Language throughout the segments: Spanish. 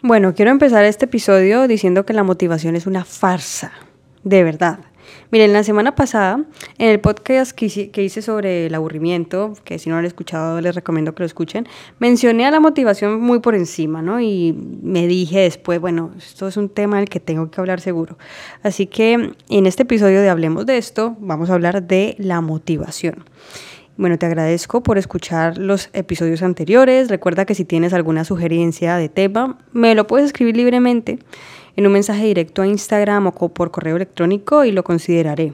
Bueno, quiero empezar este episodio diciendo que la motivación es una farsa, de verdad. Miren, la semana pasada, en el podcast que hice, sobre el aburrimiento, que si no lo han escuchado les recomiendo que lo escuchen, mencioné a la motivación muy por encima, ¿no? Y me dije después, bueno, esto es un tema del que tengo que hablar seguro. Así que en este episodio de Hablemos de esto, vamos a hablar de la motivación. Bueno, te agradezco por escuchar los episodios anteriores. Recuerda que si tienes alguna sugerencia de tema, me lo puedes escribir libremente en un mensaje directo a Instagram o por correo electrónico y lo consideraré.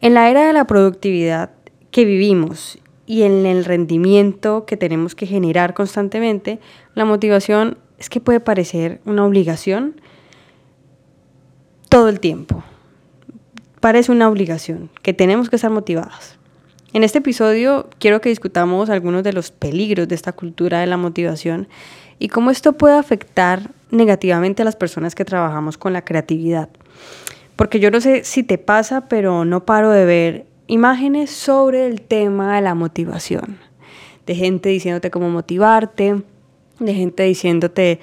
En la era de la productividad que vivimos y en el rendimiento que tenemos que generar constantemente, la motivación es que puede parecer una obligación todo el tiempo. Parece una obligación, que tenemos que estar motivadas. En este episodio quiero que discutamos algunos de los peligros de esta cultura de la motivación y cómo esto puede afectar negativamente a las personas que trabajamos con la creatividad. Porque yo no sé si te pasa, pero no paro de ver imágenes sobre el tema de la motivación. De gente diciéndote cómo motivarte, de gente diciéndote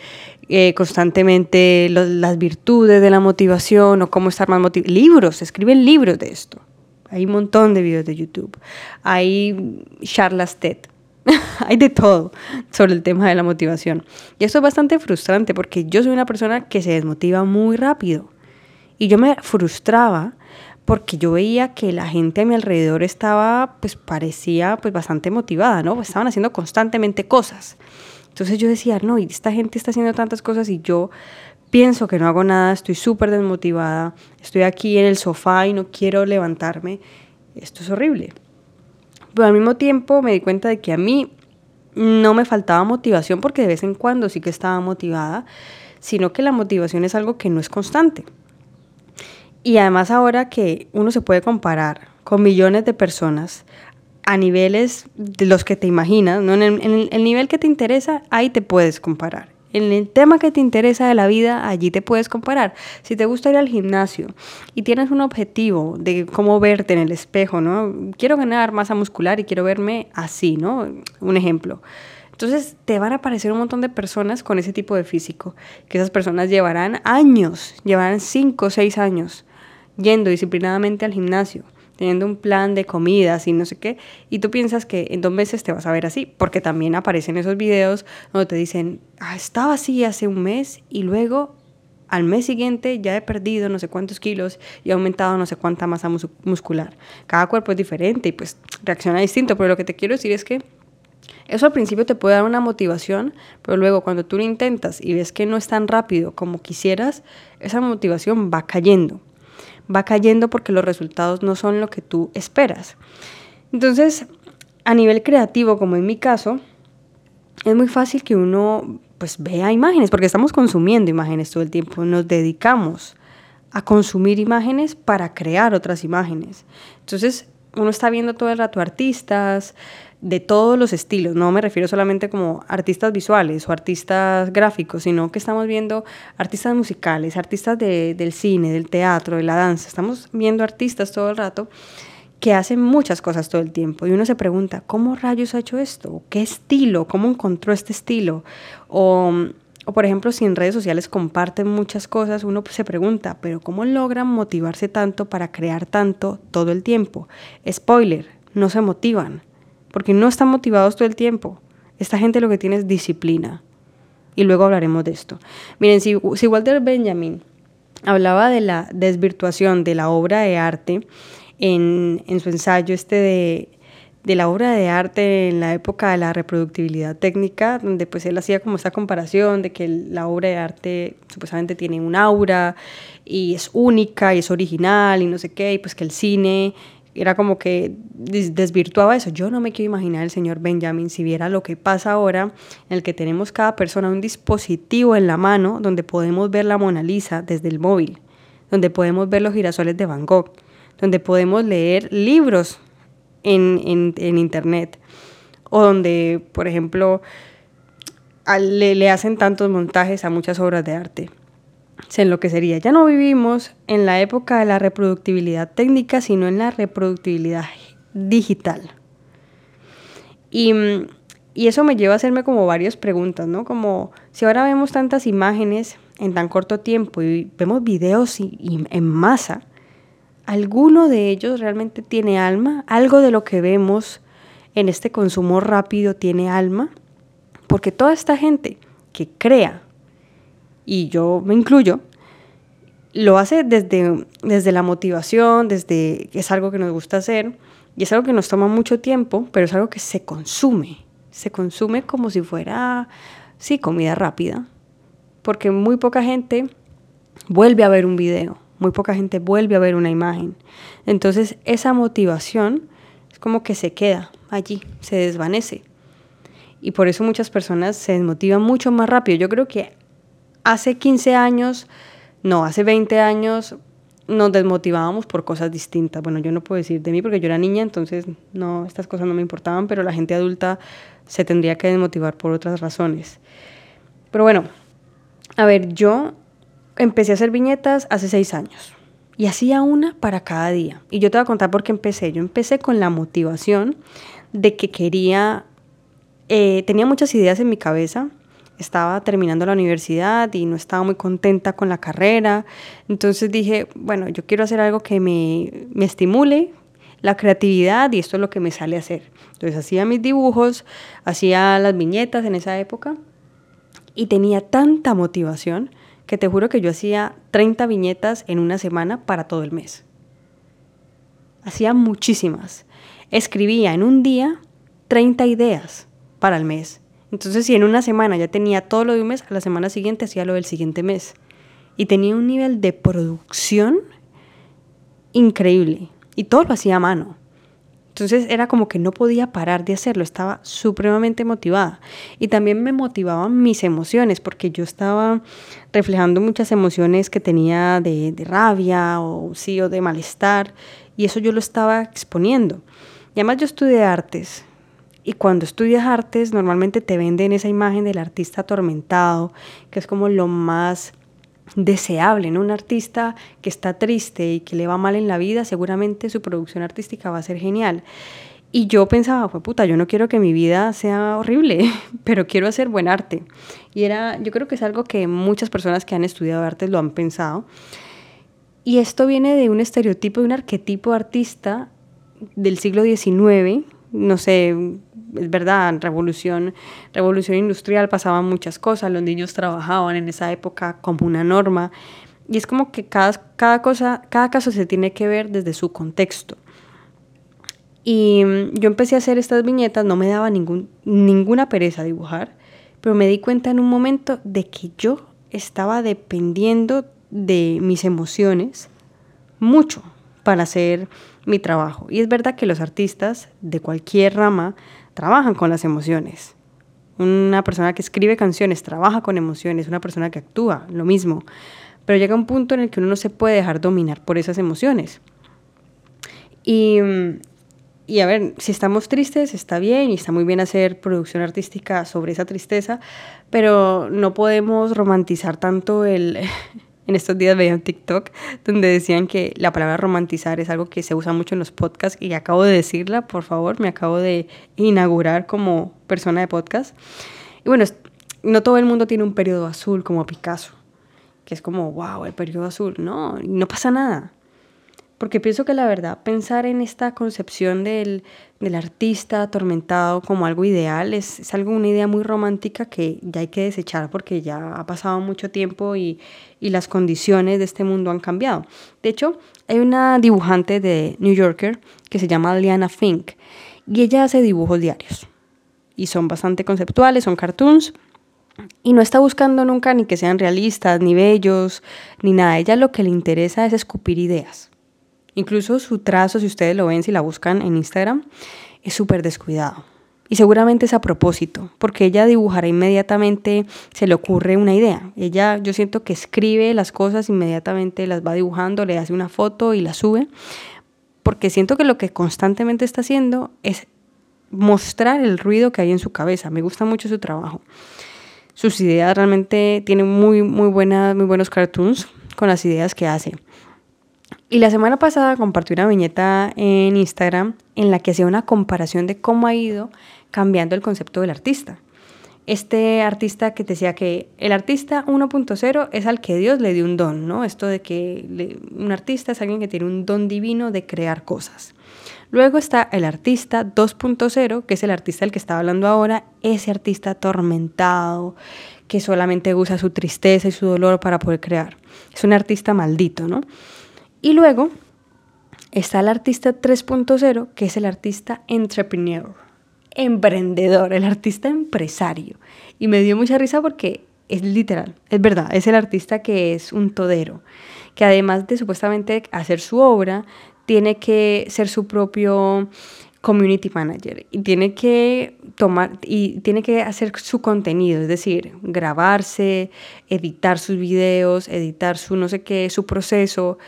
eh, constantemente las virtudes de la motivación o cómo estar más motivado. Libros, escriben libros de esto. Hay un montón de videos de YouTube. Hay charlas TED. hay de todo sobre el tema de la motivación. Y esto es bastante frustrante porque yo soy una persona que se desmotiva muy rápido. Y yo me frustraba porque yo veía que la gente a mi alrededor estaba, pues parecía pues bastante motivada, ¿no? Estaban haciendo constantemente cosas. Entonces yo decía, no, y esta gente está haciendo tantas cosas y yo pienso que no hago nada, estoy súper desmotivada, estoy aquí en el sofá y no quiero levantarme. Esto es horrible. Pero al mismo tiempo me di cuenta de que a mí no me faltaba motivación porque de vez en cuando sí que estaba motivada, sino que la motivación es algo que no es constante. Y además ahora que uno se puede comparar con millones de personas a niveles de los que te imaginas, ¿no? en, el, el nivel que te interesa, ahí te puedes comparar en el tema que te interesa de la vida, allí te puedes comparar. Si te gusta ir al gimnasio y tienes un objetivo de cómo verte en el espejo, ¿no? Quiero ganar masa muscular y quiero verme así, ¿no? Un ejemplo. Entonces te van a aparecer un montón de personas con ese tipo de físico, que esas personas llevarán años, llevarán 5 o 6 años yendo disciplinadamente al gimnasio teniendo un plan de comidas y no sé qué, y tú piensas que en dos meses te vas a ver así, porque también aparecen esos videos donde te dicen, ah, estaba así hace un mes y luego al mes siguiente ya he perdido no sé cuántos kilos y he aumentado no sé cuánta masa muscular. Cada cuerpo es diferente y pues reacciona distinto, pero lo que te quiero decir es que eso al principio te puede dar una motivación, pero luego cuando tú lo intentas y ves que no es tan rápido como quisieras, esa motivación va cayendo va cayendo porque los resultados no son lo que tú esperas. Entonces, a nivel creativo, como en mi caso, es muy fácil que uno pues vea imágenes, porque estamos consumiendo imágenes todo el tiempo, nos dedicamos a consumir imágenes para crear otras imágenes. Entonces, uno está viendo todo el rato artistas, de todos los estilos, no me refiero solamente como artistas visuales o artistas gráficos, sino que estamos viendo artistas musicales, artistas del cine, del teatro, de la danza, estamos viendo artistas todo el rato que hacen muchas cosas todo el tiempo y uno se pregunta, ¿cómo rayos ha hecho esto? ¿Qué estilo? ¿Cómo encontró este estilo? O, o por ejemplo, si en redes sociales comparten muchas cosas, uno se pregunta, ¿pero cómo logran motivarse tanto para crear tanto todo el tiempo? Spoiler, no se motivan porque no están motivados todo el tiempo. Esta gente lo que tiene es disciplina. Y luego hablaremos de esto. Miren, si, Walter Benjamin hablaba de la desvirtuación de la obra de arte en, su ensayo este de, de la obra de arte en la época de la reproductibilidad técnica, donde pues él hacía como esta comparación de que la obra de arte supuestamente tiene un aura y es única y es original y no sé qué, y pues que el cine era como que desvirtuaba eso. Yo no me quiero imaginar el señor Benjamin si viera lo que pasa ahora, en el que tenemos cada persona un dispositivo en la mano donde podemos ver la Mona Lisa desde el móvil, donde podemos ver los girasoles de Van Gogh, donde podemos leer libros en, en, internet, o donde, por ejemplo, le, le hacen tantos montajes a muchas obras de arte se enloquecería. Ya no vivimos en la época de la reproductibilidad técnica, sino en la reproductibilidad digital. Y Y eso me lleva a hacerme como varias preguntas, ¿no? Como si ahora vemos tantas imágenes en tan corto tiempo y vemos videos en masa, ¿alguno de ellos realmente tiene alma? ¿Algo de lo que vemos en este consumo rápido tiene alma? Porque toda esta gente que crea, y yo me incluyo, lo hace desde, desde la motivación, desde que es algo que nos gusta hacer, y es algo que nos toma mucho tiempo, pero es algo que se consume. Se consume como si fuera, sí, comida rápida. Porque muy poca gente vuelve a ver un video, muy poca gente vuelve a ver una imagen. Entonces esa motivación es como que se queda allí, se desvanece. Y por eso muchas personas se desmotivan mucho más rápido. Yo creo que hace 15 años no, hace 20 años nos desmotivábamos por cosas distintas. Bueno, yo no puedo decir de mí porque yo era niña, entonces no, estas cosas no me importaban, pero la gente adulta se tendría que desmotivar por otras razones. Pero bueno, a ver, yo empecé a hacer viñetas hace seis años y hacía una para cada día. Y yo te voy a contar por qué empecé. Yo empecé con la motivación de que quería, eh, tenía muchas ideas en mi cabeza estaba terminando la universidad y no estaba muy contenta con la carrera. Entonces dije, bueno, yo quiero hacer algo que me, me estimule la creatividad y esto es lo que me sale a hacer. Entonces hacía mis dibujos, hacía las viñetas en esa época y tenía tanta motivación que te juro que yo hacía 30 viñetas en una semana para todo el mes. Hacía muchísimas. Escribía en un día 30 ideas para el mes. Entonces, si en una semana ya tenía todo lo de un mes, a la semana siguiente hacía lo del siguiente mes. Y tenía un nivel de producción increíble. Y todo lo hacía a mano. Entonces era como que no podía parar de hacerlo, estaba supremamente motivada. Y también me motivaban mis emociones, porque yo estaba reflejando muchas emociones que tenía de, rabia o sí, o de malestar, y eso yo lo estaba exponiendo. Y además yo estudié artes, y cuando estudias artes, normalmente te venden esa imagen del artista atormentado, que es como lo más deseable, ¿no? Un artista que está triste y que le va mal en la vida, seguramente su producción artística va a ser genial. Y yo pensaba, fue puta, yo no quiero que mi vida sea horrible, pero quiero hacer buen arte. Y era, yo creo que es algo que muchas personas que han estudiado artes lo han pensado. Y esto viene de un estereotipo, de un arquetipo artista del siglo XIX, no sé, es verdad, revolución, revolución industrial pasaban muchas cosas, los niños trabajaban en esa época como una norma y es como que cada, cada cosa, cada caso se tiene que ver desde su contexto. Y mm, yo empecé a hacer estas viñetas, no me daba ningún, ninguna pereza dibujar, pero me di cuenta en un momento de que yo estaba dependiendo de mis emociones mucho para hacer mi trabajo. Y es verdad que los artistas de cualquier rama trabajan con las emociones. Una persona que escribe canciones trabaja con emociones, una persona que actúa, lo mismo. Pero llega un punto en el que uno no se puede dejar dominar por esas emociones. Y, y a ver, si estamos tristes, está bien y está muy bien hacer producción artística sobre esa tristeza, pero no podemos romantizar tanto el, en estos días veía un TikTok donde decían que la palabra romantizar es algo que se usa mucho en los podcasts y acabo de decirla, por favor, me acabo de inaugurar como persona de podcast. Y bueno, no todo el mundo tiene un periodo azul como Picasso, que es como, wow, el periodo azul. No, no pasa nada. Porque pienso que la verdad, pensar en esta concepción del, artista atormentado como algo ideal es, es, algo, una idea muy romántica que ya hay que desechar porque ya ha pasado mucho tiempo y, y las condiciones de este mundo han cambiado. De hecho, hay una dibujante de New Yorker que se llama Liana Fink y ella hace dibujos diarios y son bastante conceptuales, son cartoons. Y no está buscando nunca ni que sean realistas, ni bellos, ni nada. ella lo que le interesa es escupir ideas. Incluso su trazo, si ustedes lo ven, si la buscan en Instagram, es súper descuidado. Y seguramente es a propósito, porque ella dibujará inmediatamente, se le ocurre una idea. Ella, yo siento que escribe las cosas, inmediatamente las va dibujando, le hace una foto y la sube, porque siento que lo que constantemente está haciendo es mostrar el ruido que hay en su cabeza. Me gusta mucho su trabajo. Sus ideas realmente tienen muy, muy, buenas, muy buenos cartoons con las ideas que hace. Y la semana pasada compartí una viñeta en Instagram en la que hacía una comparación de cómo ha ido cambiando el concepto del artista. Este artista que decía que el artista 1.0 es al que Dios le dio un don, ¿no? Esto de que un artista es alguien que tiene un don divino de crear cosas. Luego está el artista 2.0, que es el artista del que estaba hablando ahora, ese artista atormentado, que solamente usa su tristeza y su dolor para poder crear. Es un artista maldito, ¿no? Y luego está el artista 3.0, que es el artista entrepreneur, emprendedor, el artista empresario. Y me dio mucha risa porque es literal, es verdad, es el artista que es un todero, que además de supuestamente hacer su obra, tiene que ser su propio community manager y tiene que tomar y tiene que hacer su contenido, es decir, grabarse, editar sus videos, editar su no sé qué, su proceso.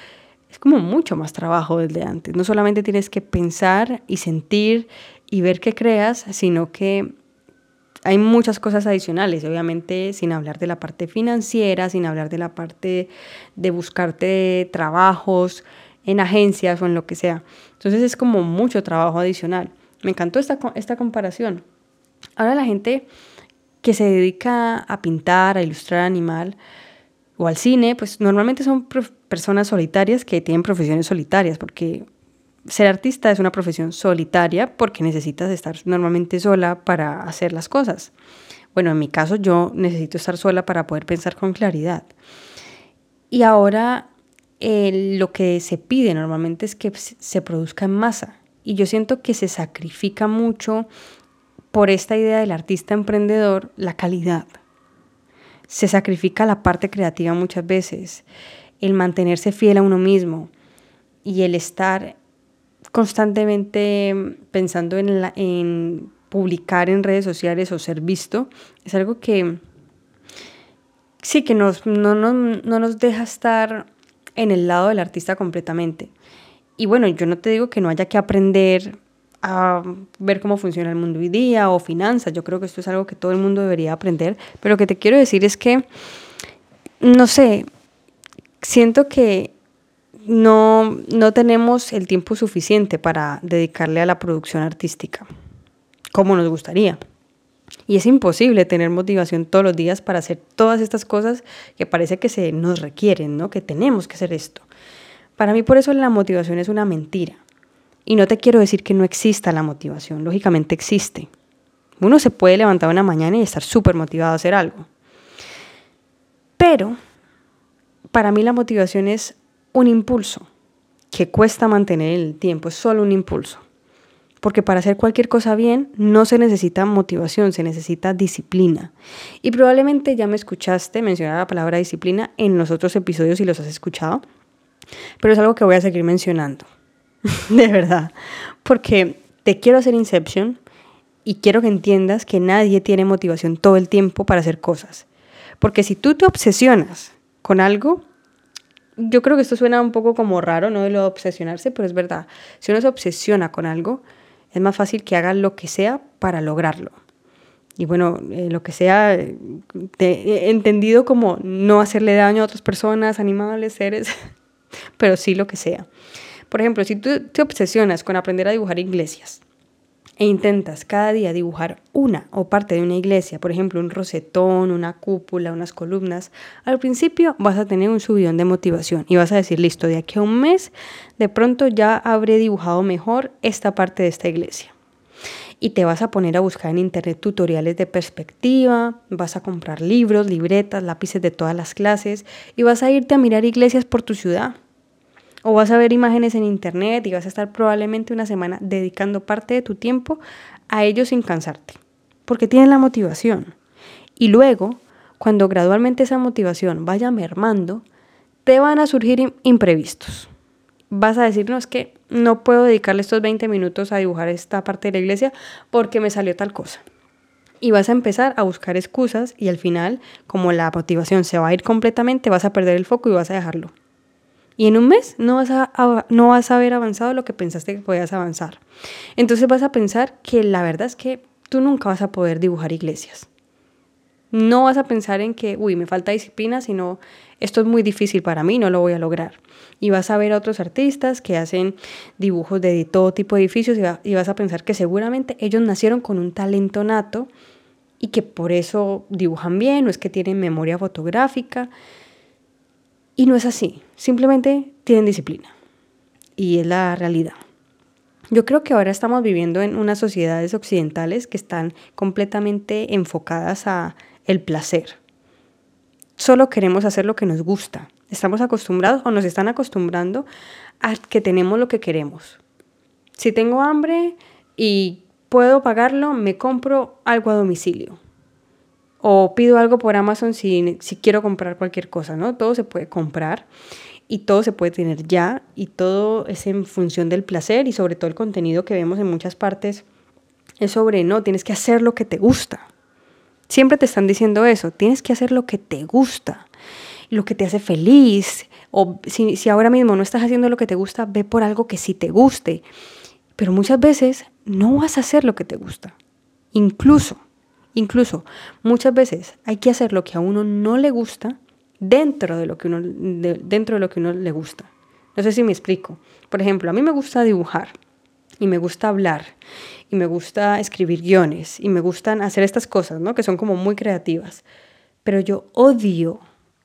Es como mucho más trabajo desde antes. No solamente tienes que pensar y sentir y ver qué creas, sino que hay muchas cosas adicionales, obviamente sin hablar de la parte financiera, sin hablar de la parte de buscarte trabajos, en agencias o en lo que sea. Entonces es como mucho trabajo adicional. Me encantó esta, esta comparación. Ahora la gente que se dedica a pintar, a ilustrar animal o al cine, pues normalmente son personas solitarias que tienen profesiones solitarias, porque ser artista es una profesión solitaria porque necesitas estar normalmente sola para hacer las cosas. Bueno, en mi caso yo necesito estar sola para poder pensar con claridad. Y ahora lo que se pide normalmente es que se produzca en masa. Y yo siento que se sacrifica mucho por esta idea del artista emprendedor la calidad. Se sacrifica la parte creativa muchas veces, el mantenerse fiel a uno mismo y el estar constantemente pensando en, publicar en redes sociales o ser visto, es algo que sí que nos, no, no, no nos deja estar en el lado del artista completamente. Y bueno, yo no te digo que no haya que aprender a ver cómo funciona el mundo hoy día o finanzas, yo creo que esto es algo que todo el mundo debería aprender, pero lo que te quiero decir es que, no sé, siento que no, no tenemos el tiempo suficiente para dedicarle a la producción artística, como nos gustaría. Y es imposible tener motivación todos los días para hacer todas estas cosas que parece que se nos requieren, ¿no? Que tenemos que hacer esto. Para mí por eso la motivación es una mentira. Y no te quiero decir que no exista la motivación, lógicamente existe. Uno se puede levantar una mañana y estar súper motivado a hacer algo. Pero para mí la motivación es un impulso que cuesta mantener en el tiempo, es solo un impulso. Porque para hacer cualquier cosa bien no se necesita motivación, se necesita disciplina. Y probablemente ya me escuchaste mencionar la palabra disciplina en los otros episodios si los has escuchado, pero es algo que voy a seguir mencionando. de verdad. Porque te quiero hacer Inception y quiero que entiendas que nadie tiene motivación todo el tiempo para hacer cosas. Porque si tú te obsesionas con algo, yo creo que esto suena un poco como raro, ¿no? De lo de obsesionarse, pero es verdad. Si uno se obsesiona con algo, es más fácil que haga lo que sea para lograrlo. Y bueno, eh, lo que sea, entendido como no hacerle daño a otras personas, animales, seres, pero sí lo que sea. Por ejemplo, si tú te obsesionas con aprender a dibujar iglesias, e intentas cada día dibujar una o parte de una iglesia, por ejemplo, un rosetón, una cúpula, unas columnas, al principio vas a tener un subidón de motivación y vas a decir, listo, de aquí a un mes, de pronto ya habré dibujado mejor esta parte de esta iglesia. Y te vas a poner a buscar en internet tutoriales de perspectiva, vas a comprar libros, libretas, lápices de todas las clases y vas a irte a mirar iglesias por tu ciudad o vas a ver imágenes en internet y vas a estar probablemente una semana dedicando parte de tu tiempo a ello sin cansarte, porque tienes la motivación. Y luego, cuando gradualmente esa motivación vaya mermando, te van a surgir imprevistos. Vas a decirnos que no puedo dedicarle estos 20 minutos a dibujar esta parte de la iglesia porque me salió tal cosa. Y vas a empezar a buscar excusas y al final, como la motivación se va a ir completamente, vas a perder el foco y vas a dejarlo. Y en un mes no vas, a, no vas a haber avanzado lo que pensaste que podías avanzar. Entonces vas a pensar que la verdad es que tú nunca vas a poder dibujar iglesias. No vas a pensar en que, uy, me falta disciplina, sino esto es muy difícil para mí, no lo voy a lograr. Y vas a ver a otros artistas que hacen dibujos de todo tipo de edificios y, vas a pensar que seguramente ellos nacieron con un talento nato y que por eso dibujan bien o es que tienen memoria fotográfica. Y no es así, simplemente tienen disciplina. Y es la realidad. Yo creo que ahora estamos viviendo en unas sociedades occidentales que están completamente enfocadas a el placer. Solo queremos hacer lo que nos gusta. Estamos acostumbrados o nos están acostumbrando a que tenemos lo que queremos. Si tengo hambre y puedo pagarlo, me compro algo a domicilio. O pido algo por Amazon si, si quiero comprar cualquier cosa, ¿no? Todo se puede comprar y todo se puede tener ya y todo es en función del placer y sobre todo el contenido que vemos en muchas partes es sobre, no, tienes que hacer lo que te gusta. Siempre te están diciendo eso, tienes que hacer lo que te gusta, lo que te hace feliz. O si, si ahora mismo no estás haciendo lo que te gusta, ve por algo que sí te guste. Pero muchas veces no vas a hacer lo que te gusta. Incluso, incluso, muchas veces hay que hacer lo que a uno no le gusta dentro de lo que uno, dentro de lo que uno le gusta. No sé si me explico. Por ejemplo, a mí me gusta dibujar y me gusta hablar y me gusta escribir guiones y me gustan hacer estas cosas, ¿no? Que son como muy creativas. Pero yo odio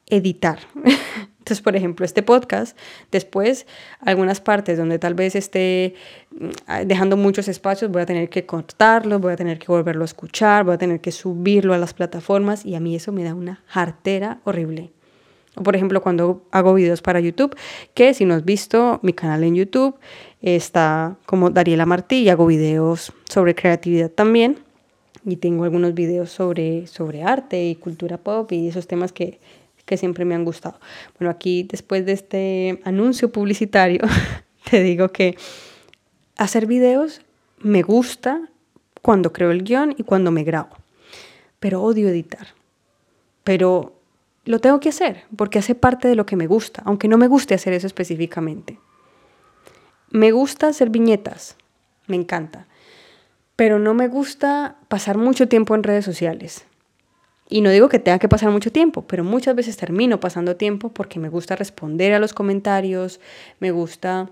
editar. Entonces, por ejemplo, este podcast, después algunas partes donde tal vez esté mm, dejando muchos espacios, voy a tener que cortarlo, voy a tener que volverlo a escuchar, voy a tener que subirlo a las plataformas y a mí eso me da una jartera horrible. O por ejemplo, cuando hago videos para YouTube, que si no has visto mi canal en YouTube, está como Dariela Martí y hago videos sobre creatividad también. Y tengo algunos videos sobre, sobre arte y cultura pop y esos temas que, que siempre me han gustado. Bueno, aquí después de este anuncio publicitario, te digo que hacer videos me gusta cuando creo el guion y cuando me grabo, pero odio editar. Pero lo tengo que hacer porque hace parte de lo que me gusta, aunque no me guste hacer eso específicamente. Me gusta hacer viñetas, me encanta, pero no me gusta pasar mucho tiempo en redes sociales. Y no digo que tenga que pasar mucho tiempo, pero muchas veces termino pasando tiempo porque me gusta responder a los comentarios, me gusta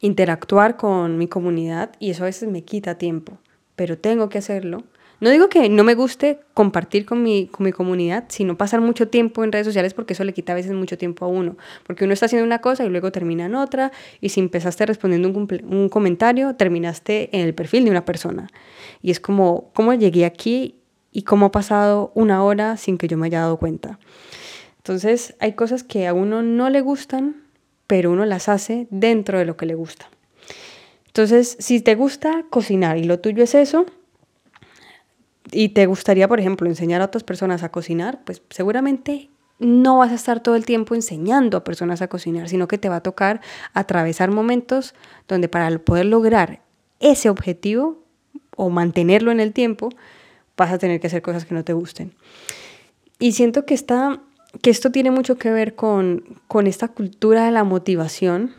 interactuar con mi comunidad y eso a veces me quita tiempo, pero tengo que hacerlo no digo que no me guste compartir con mi, con mi comunidad, sino pasar mucho tiempo en redes sociales porque eso le quita a veces mucho tiempo a uno. Porque uno está haciendo una cosa y luego termina en otra, y si empezaste respondiendo un, un comentario, terminaste en el perfil de una persona. Y es como, ¿cómo llegué aquí y cómo ha pasado una hora sin que yo me haya dado cuenta? Entonces, hay cosas que a uno no le gustan, pero uno las hace dentro de lo que le gusta. Entonces, si te gusta cocinar y lo tuyo es eso, y te gustaría, por ejemplo, enseñar a otras personas a cocinar, pues seguramente no vas a estar todo el tiempo enseñando a personas a cocinar, sino que te va a tocar atravesar momentos donde para poder lograr ese objetivo o mantenerlo en el tiempo, vas a tener que hacer cosas que no te gusten. Y siento que, está, que esto tiene mucho que ver con, con esta cultura de la motivación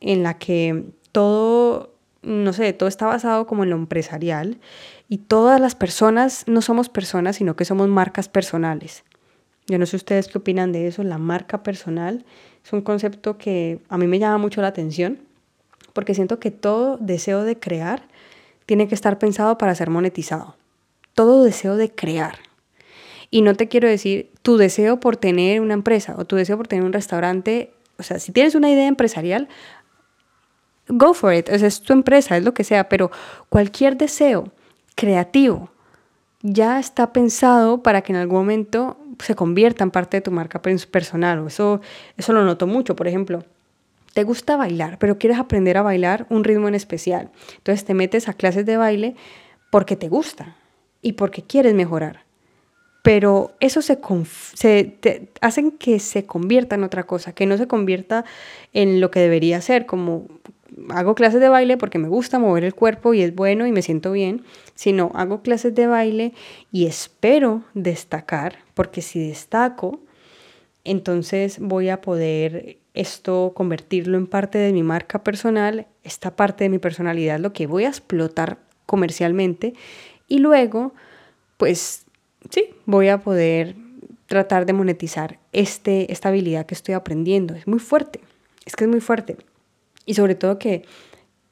en la que todo, no sé, todo está basado como en lo empresarial y todas las personas no somos personas, sino que somos marcas personales. Yo no sé ustedes qué opinan de eso. La marca personal es un concepto que a mí me llama mucho la atención porque siento que todo deseo de crear tiene que estar pensado para ser monetizado. Todo deseo de crear. Y no te quiero decir tu deseo por tener una empresa o tu deseo por tener un restaurante. O sea, si tienes una idea empresarial, go for it. O sea, es tu empresa, es lo que sea, pero cualquier deseo creativo ya está pensado para que en algún momento se convierta en parte de tu marca personal. Eso, eso lo noto mucho. Por ejemplo, te gusta bailar, pero quieres aprender a bailar un ritmo en especial. Entonces te metes a clases de baile porque te gusta y porque quieres mejorar. Pero eso se, se hacen que se convierta en otra cosa, que no se convierta en lo que debería ser, como hago clases de baile porque me gusta mover el cuerpo y es bueno y me siento bien, sino hago clases de baile y espero destacar, porque si destaco, entonces voy a poder esto convertirlo en parte de mi marca personal, esta parte de mi personalidad, lo que voy a explotar comercialmente y luego, pues sí, voy a poder tratar de monetizar este, esta habilidad que estoy aprendiendo. Es muy fuerte, es que es muy fuerte. Y sobre todo que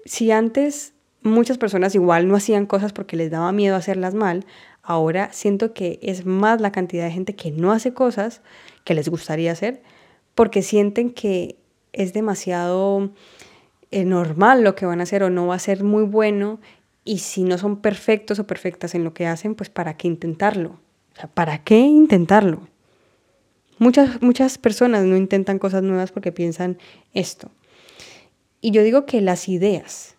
si antes muchas personas igual no hacían cosas porque les daba miedo hacerlas mal, ahora siento que es más la cantidad de gente que no hace cosas que les gustaría hacer porque sienten que es demasiado eh, normal lo que van a hacer o no va a ser muy bueno y si no son perfectos o perfectas en lo que hacen, pues ¿para qué intentarlo? O sea, ¿para qué intentarlo? Muchas, muchas personas no intentan cosas nuevas porque piensan esto. Y yo digo que las ideas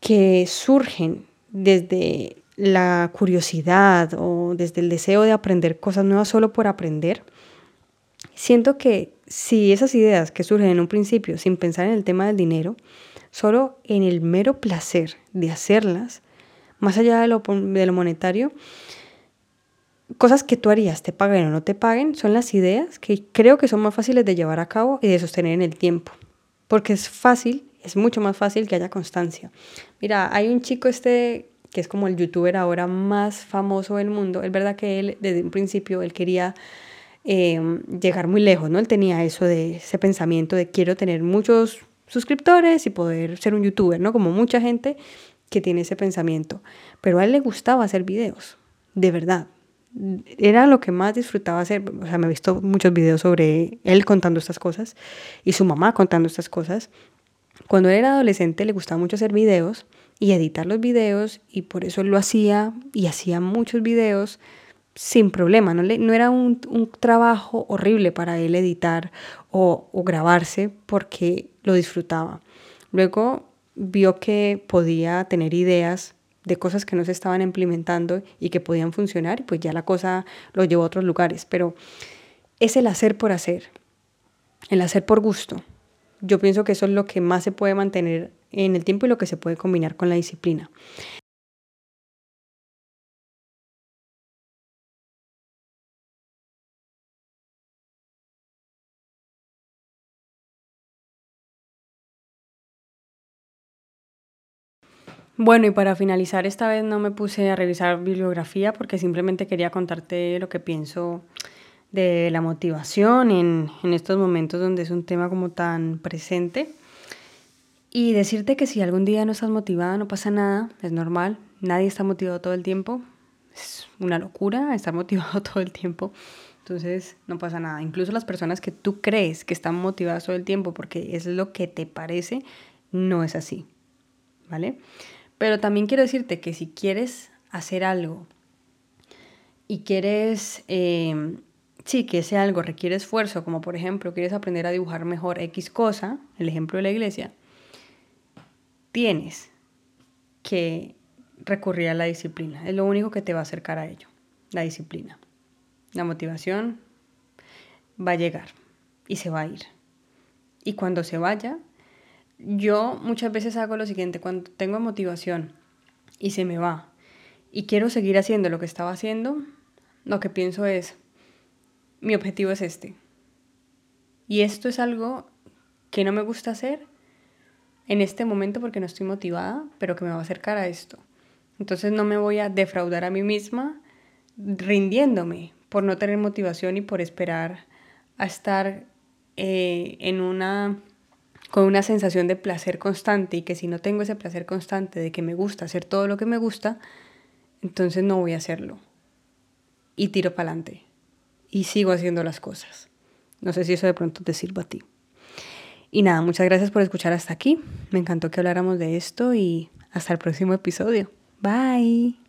que surgen desde la curiosidad o desde el deseo de aprender cosas nuevas solo por aprender, siento que si esas ideas que surgen en un principio sin pensar en el tema del dinero, solo en el mero placer de hacerlas, más allá de lo, de monetario, cosas que tú harías, te paguen o no te paguen, son las ideas que creo que son más fáciles de llevar a cabo y de sostener en el tiempo. Porque es fácil, es mucho más fácil que haya constancia. Mira, hay un chico este que es como el youtuber ahora más famoso del mundo. Es verdad que él, desde un principio, él quería em, llegar muy lejos, ¿no? Él tenía eso de ese pensamiento de quiero tener muchos suscriptores y poder ser un youtuber, ¿no? Como mucha gente que tiene ese pensamiento. Pero a él le gustaba hacer videos, de verdad era lo que más disfrutaba hacer. O sea, me he visto muchos videos sobre él contando estas cosas y su mamá contando estas cosas. Cuando él era adolescente le gustaba mucho hacer videos y editar los videos y por eso lo hacía y hacía muchos videos sin problema. No, le, no era un, un, trabajo horrible para él editar o, o grabarse porque lo disfrutaba. Luego vio que podía tener ideas de cosas que no se estaban implementando y que podían funcionar, y pues ya la cosa lo llevó a otros lugares. Pero es el hacer por hacer, el hacer por gusto. Yo pienso que eso es lo que más se puede mantener en el tiempo y lo que se puede combinar con la disciplina. Bueno, y para finalizar, esta vez no me puse a revisar bibliografía porque simplemente quería contarte lo que pienso de la motivación en, en, estos momentos donde es un tema como tan presente. Y decirte que si algún día no estás motivada, no pasa nada, es normal, nadie está motivado todo el tiempo, es una locura estar motivado todo el tiempo, entonces no pasa nada. Incluso las personas que tú crees que están motivadas todo el tiempo porque es lo que te parece, no es así, ¿vale? Pero también quiero decirte que si quieres hacer algo y quieres, eh, sí, que ese algo requiere esfuerzo, como por ejemplo quieres aprender a dibujar mejor X cosa, el ejemplo de la iglesia, tienes que recurrir a la disciplina. Es lo único que te va a acercar a ello, la disciplina. La motivación va a llegar y se va a ir. Y cuando se vaya, yo muchas veces hago lo siguiente, cuando tengo motivación y se me va y quiero seguir haciendo lo que estaba haciendo, lo que pienso es, mi objetivo es este. Y esto es algo que no me gusta hacer en este momento porque no estoy motivada, pero que me va a acercar a esto. Entonces no me voy a defraudar a mí misma rindiéndome por no tener motivación y por esperar a estar eh, en una con una sensación de placer constante y que si no tengo ese placer constante de que me gusta hacer todo lo que me gusta, entonces no voy a hacerlo. Y tiro para adelante. Y sigo haciendo las cosas. No sé si eso de pronto te sirva a ti. Y nada, muchas gracias por escuchar hasta aquí. Me encantó que habláramos de esto y hasta el próximo episodio. Bye.